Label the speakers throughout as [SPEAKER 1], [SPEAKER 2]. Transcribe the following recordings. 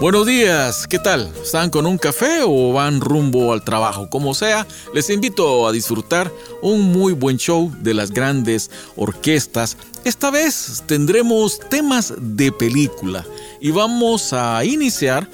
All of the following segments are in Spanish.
[SPEAKER 1] Buenos días, ¿qué tal? ¿Están con un café o van rumbo al trabajo? Como sea, les invito a disfrutar un muy buen show de las grandes orquestas. Esta vez tendremos temas de película y vamos a iniciar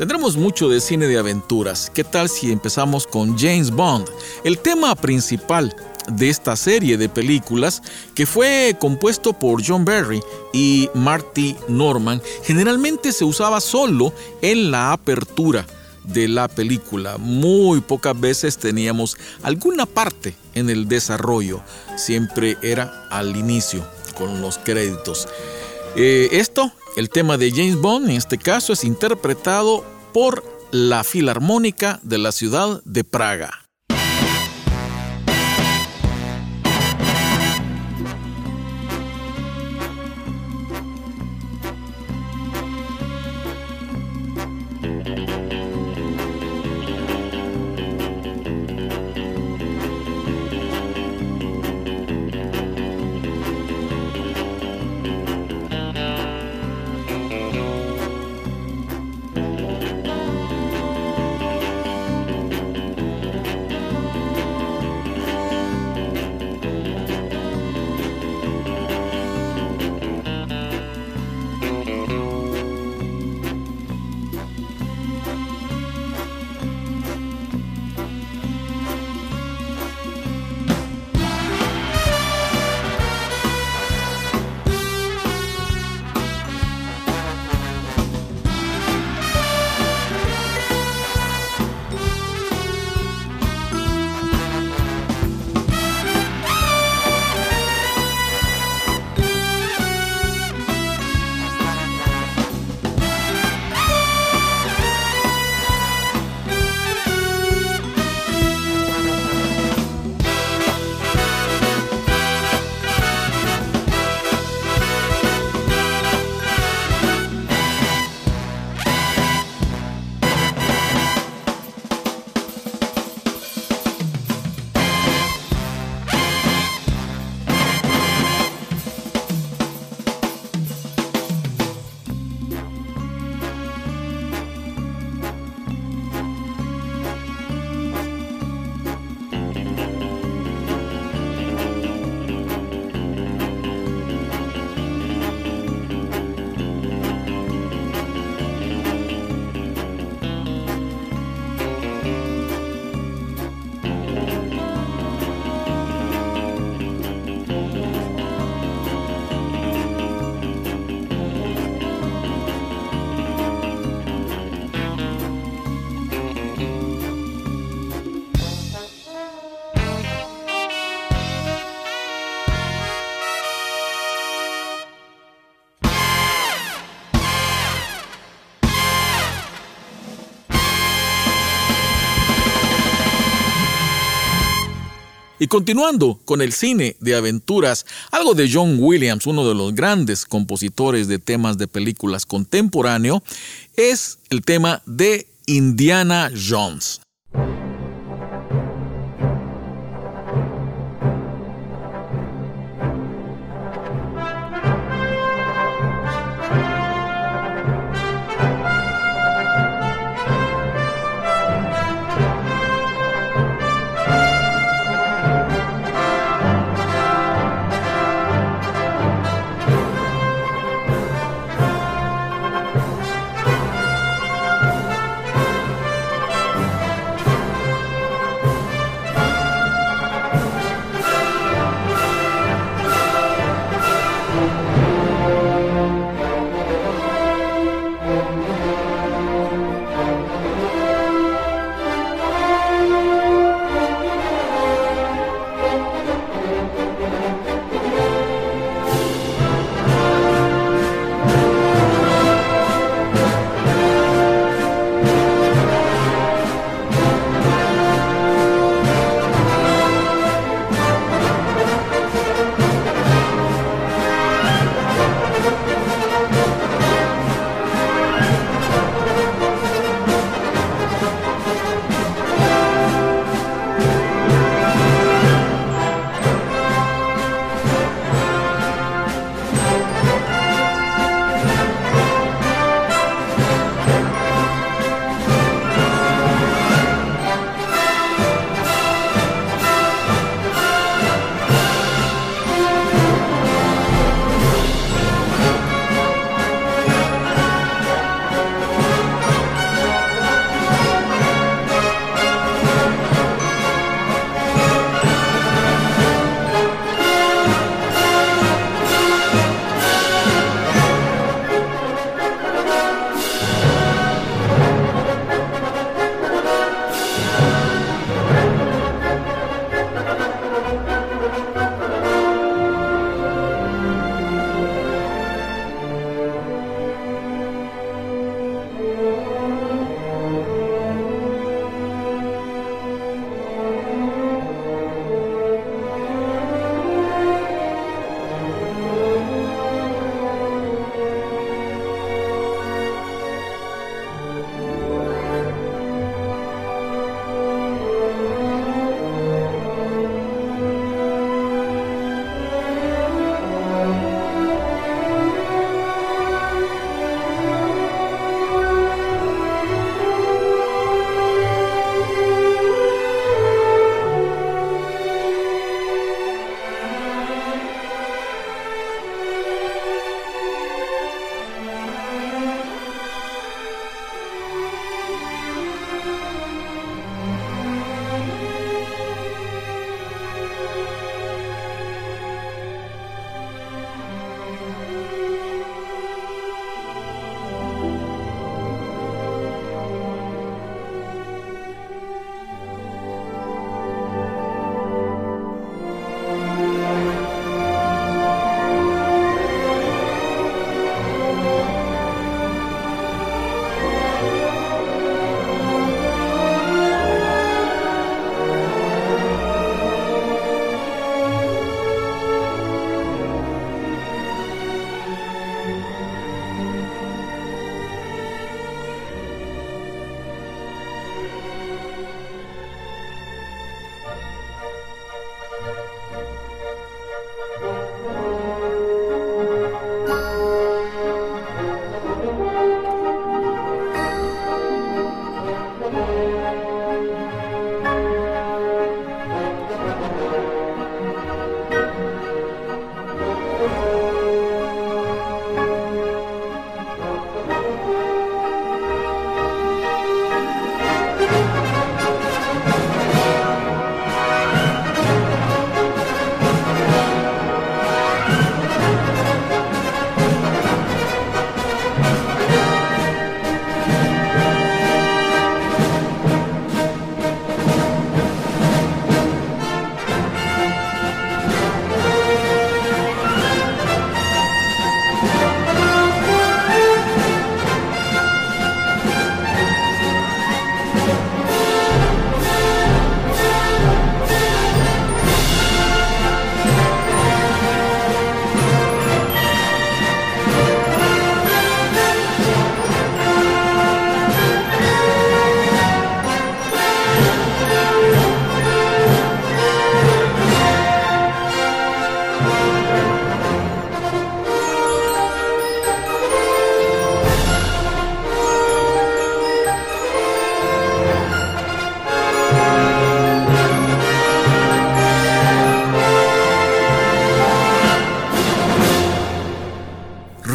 [SPEAKER 1] Tendremos mucho de cine de aventuras. ¿Qué tal si empezamos con James Bond? El tema principal de esta serie de películas que fue compuesto por John Barry y Marty Norman generalmente se usaba solo en la apertura de la película. Muy pocas veces teníamos alguna parte en el desarrollo. Siempre era al inicio con los créditos. Eh, esto, el tema de James Bond en este caso es interpretado por la Filarmónica de la ciudad de Praga. Continuando con el cine de aventuras, algo de John Williams, uno de los grandes compositores de temas de películas contemporáneo, es el tema de Indiana Jones.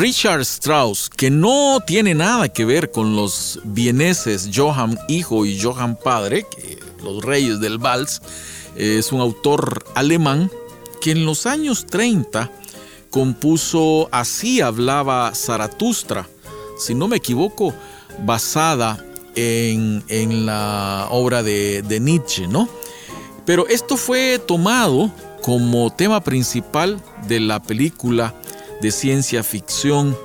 [SPEAKER 1] Richard Strauss, que no tiene nada que ver con los vieneses Johann hijo y Johann padre, los reyes del vals, es un autor alemán que en los años 30 compuso Así hablaba Zaratustra, si no me equivoco, basada en, la obra de, de Nietzsche, ¿no? Pero esto fue tomado como tema principal de la película de ciencia ficción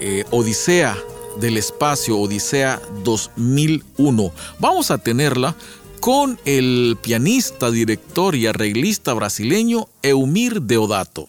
[SPEAKER 1] eh, Odisea del Espacio, Odisea 2001. Vamos a tenerla con el pianista, director y arreglista brasileño Eumir Deodato.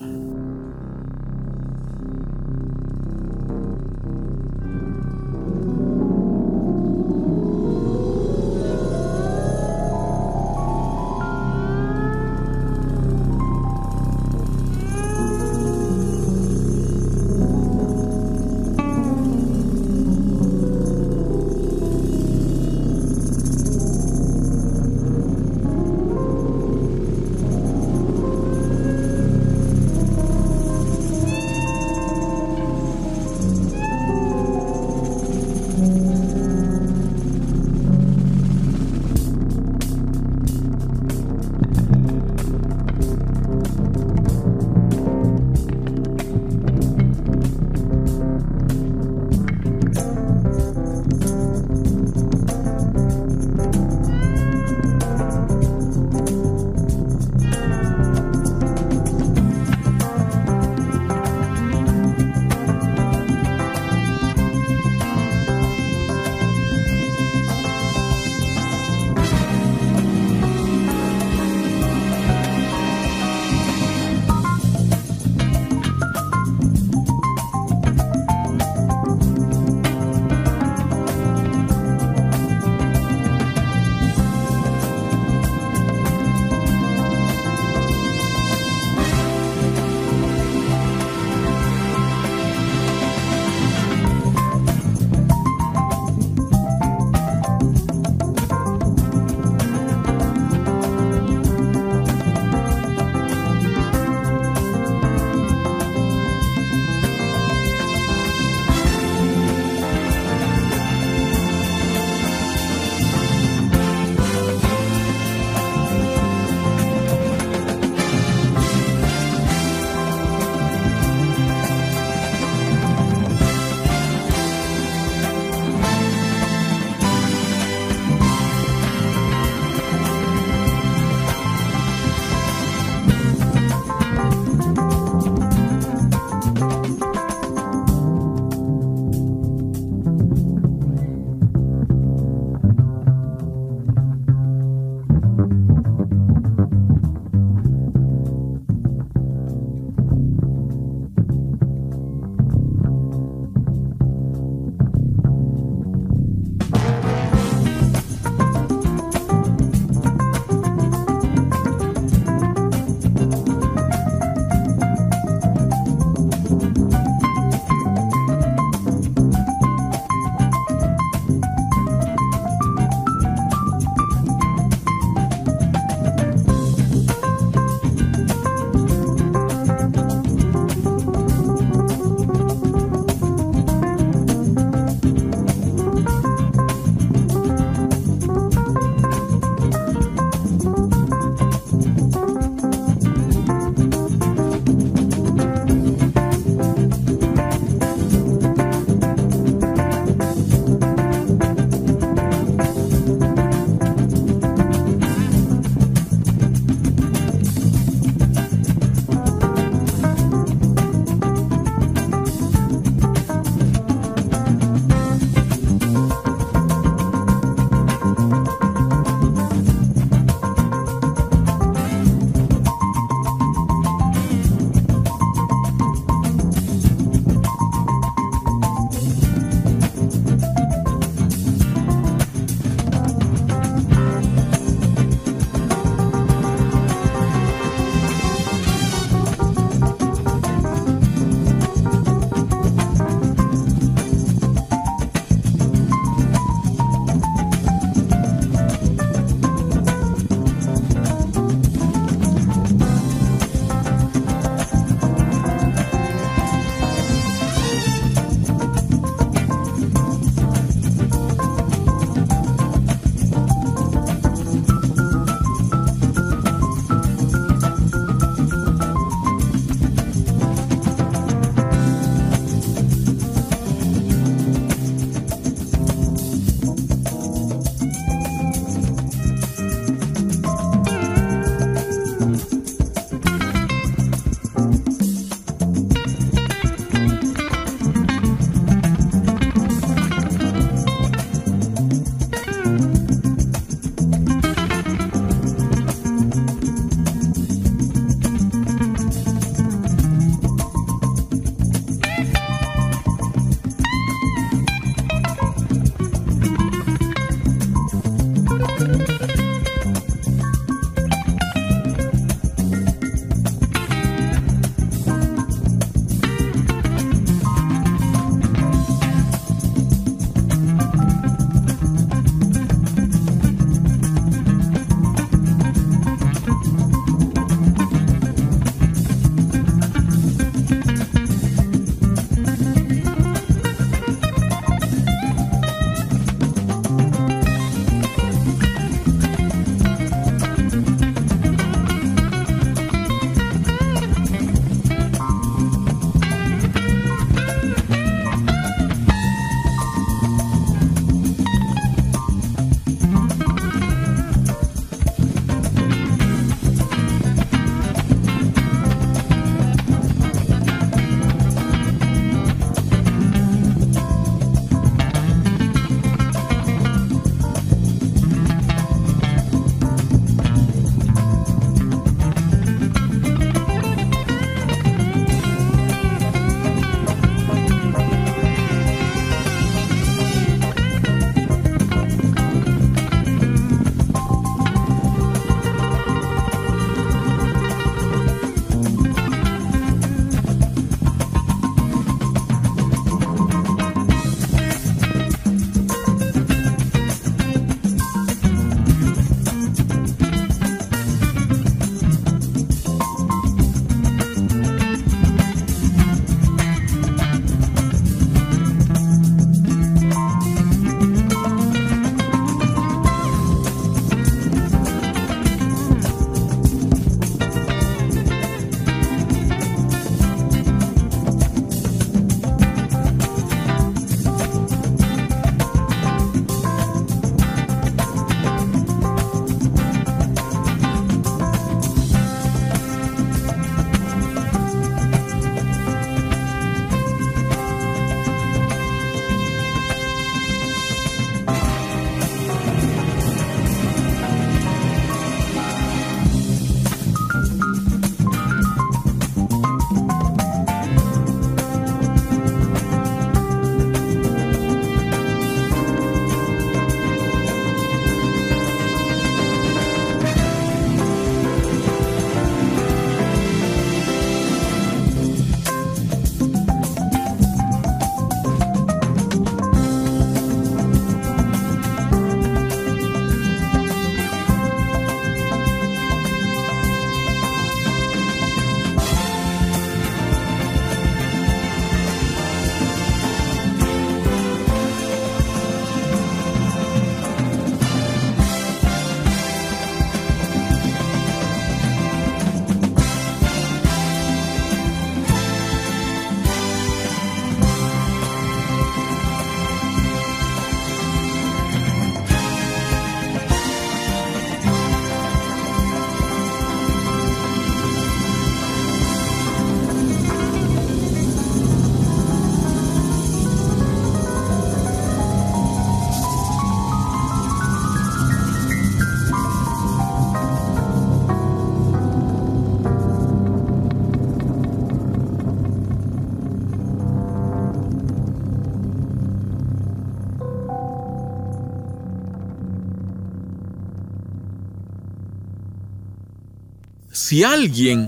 [SPEAKER 1] Si alguien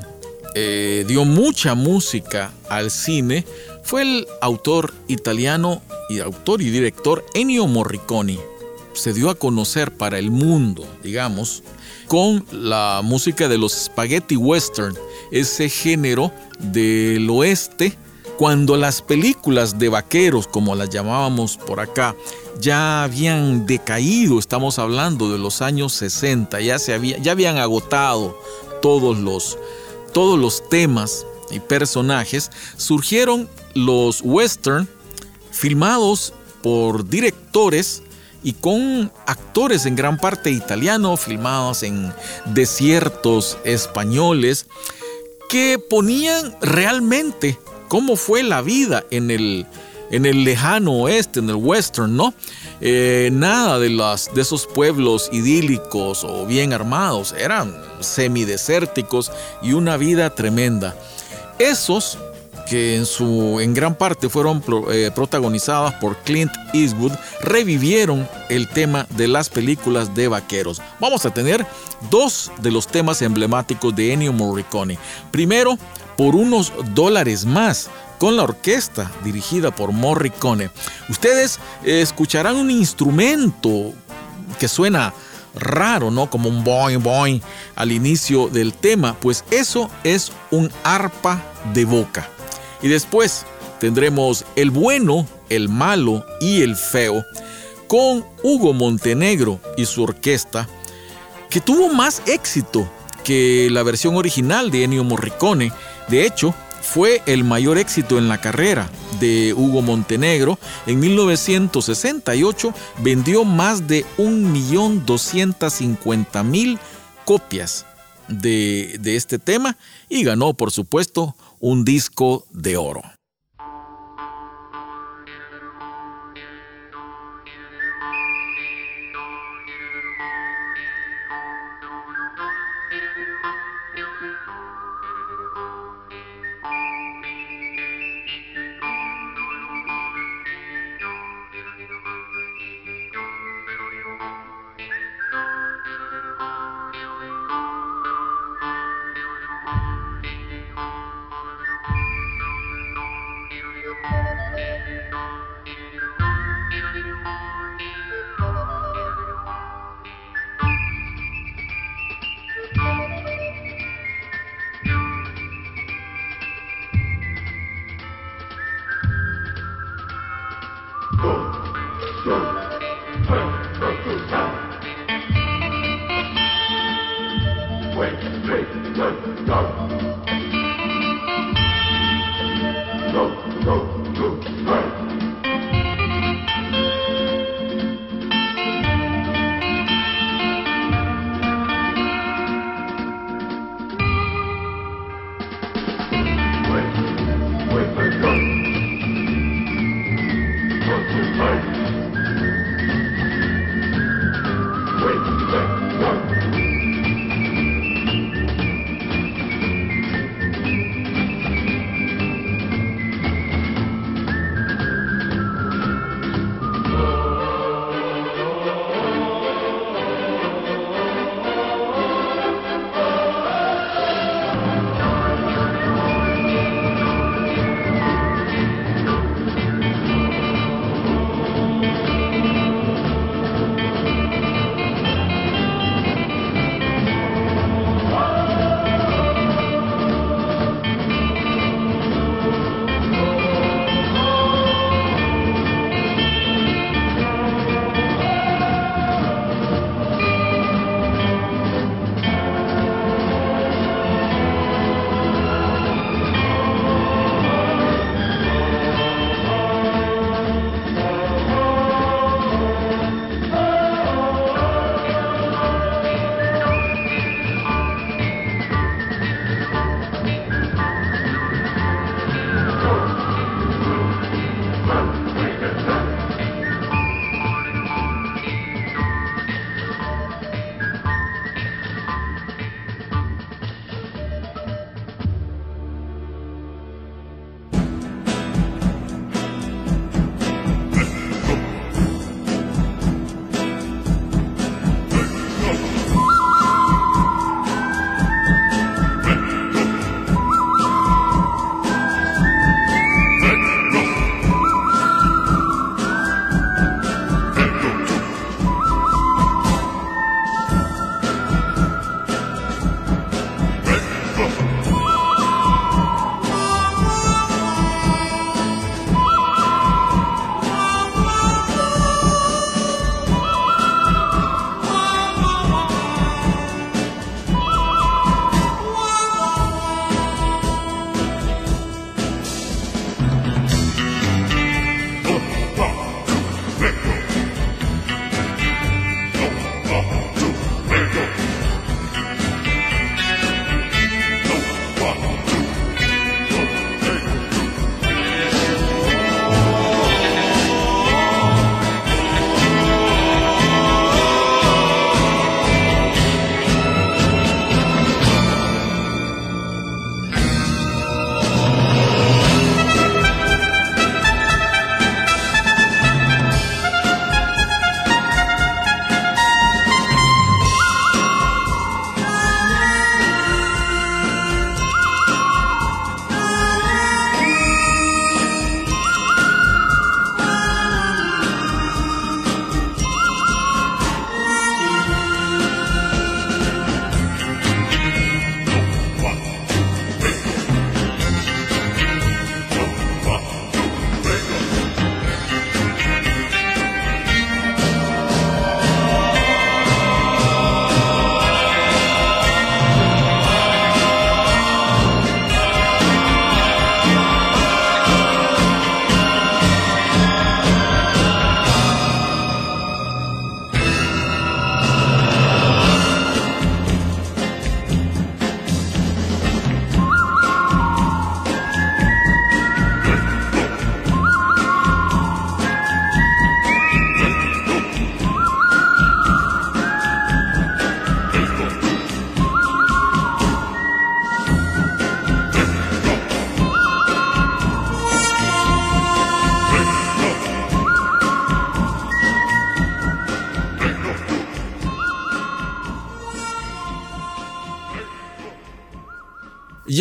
[SPEAKER 1] eh, dio mucha música al cine, fue el autor italiano y autor y director Ennio Morricone. Se dio a conocer para el mundo, digamos, con la música de los spaghetti western, ese género del oeste, cuando las películas de vaqueros, como las llamábamos por acá, ya habían decaído, estamos hablando de los años 60, ya, se ya habían agotado todos los, todos los temas y personajes, surgieron los western filmados por directores y con actores en gran parte italianos, filmados en desiertos españoles, que ponían realmente cómo fue la vida en el, en el lejano oeste, en el western, ¿no? Eh, nada de, de esos pueblos idílicos o bien armados, eran semidesérticos y una vida tremenda. Esos que en, su, en gran parte fueron eh, protagonizadas por Clint Eastwood, revivieron el tema de las películas de vaqueros. Vamos a tener dos de los temas emblemáticos de Ennio Morricone. Primero, por unos dólares más, con la orquesta dirigida por Morricone. Ustedes eh, escucharán un instrumento que suena raro, ¿no? Como un boing boing al inicio del tema, pues eso es un arpa de boca. Y después tendremos el bueno, el malo y el feo con Hugo Montenegro y su orquesta, que tuvo más éxito que la versión original de Ennio Morricone. De hecho, fue el mayor éxito en la carrera de Hugo Montenegro. En 1968 vendió más de 1.250.000 copias de, de este tema y ganó, por supuesto, un disco de oro.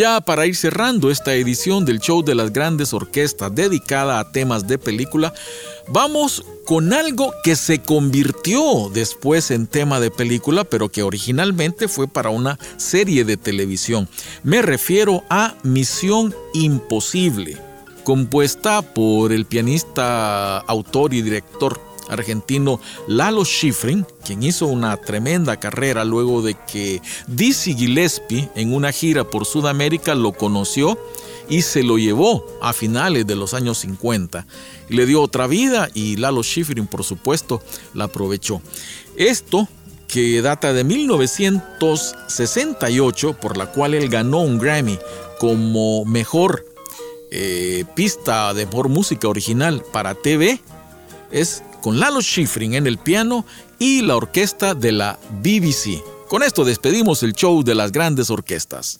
[SPEAKER 1] Ya para ir cerrando esta edición del show de las grandes orquestas dedicada a temas de película, vamos con algo que se convirtió después en tema de película, pero que originalmente fue para una serie de televisión. Me refiero a Misión Imposible, compuesta por el pianista, autor y director argentino Lalo Schifrin, quien hizo una tremenda carrera luego de que Dizzy Gillespie en una gira por Sudamérica lo conoció y se lo llevó a finales de los años 50. Le dio otra vida y Lalo Schifrin, por supuesto, la aprovechó. Esto que data de 1968, por la cual él ganó un Grammy como mejor eh, pista de por música original para TV, es con Lalo Schifrin en el piano y la orquesta de la BBC. Con esto despedimos el show de las grandes orquestas.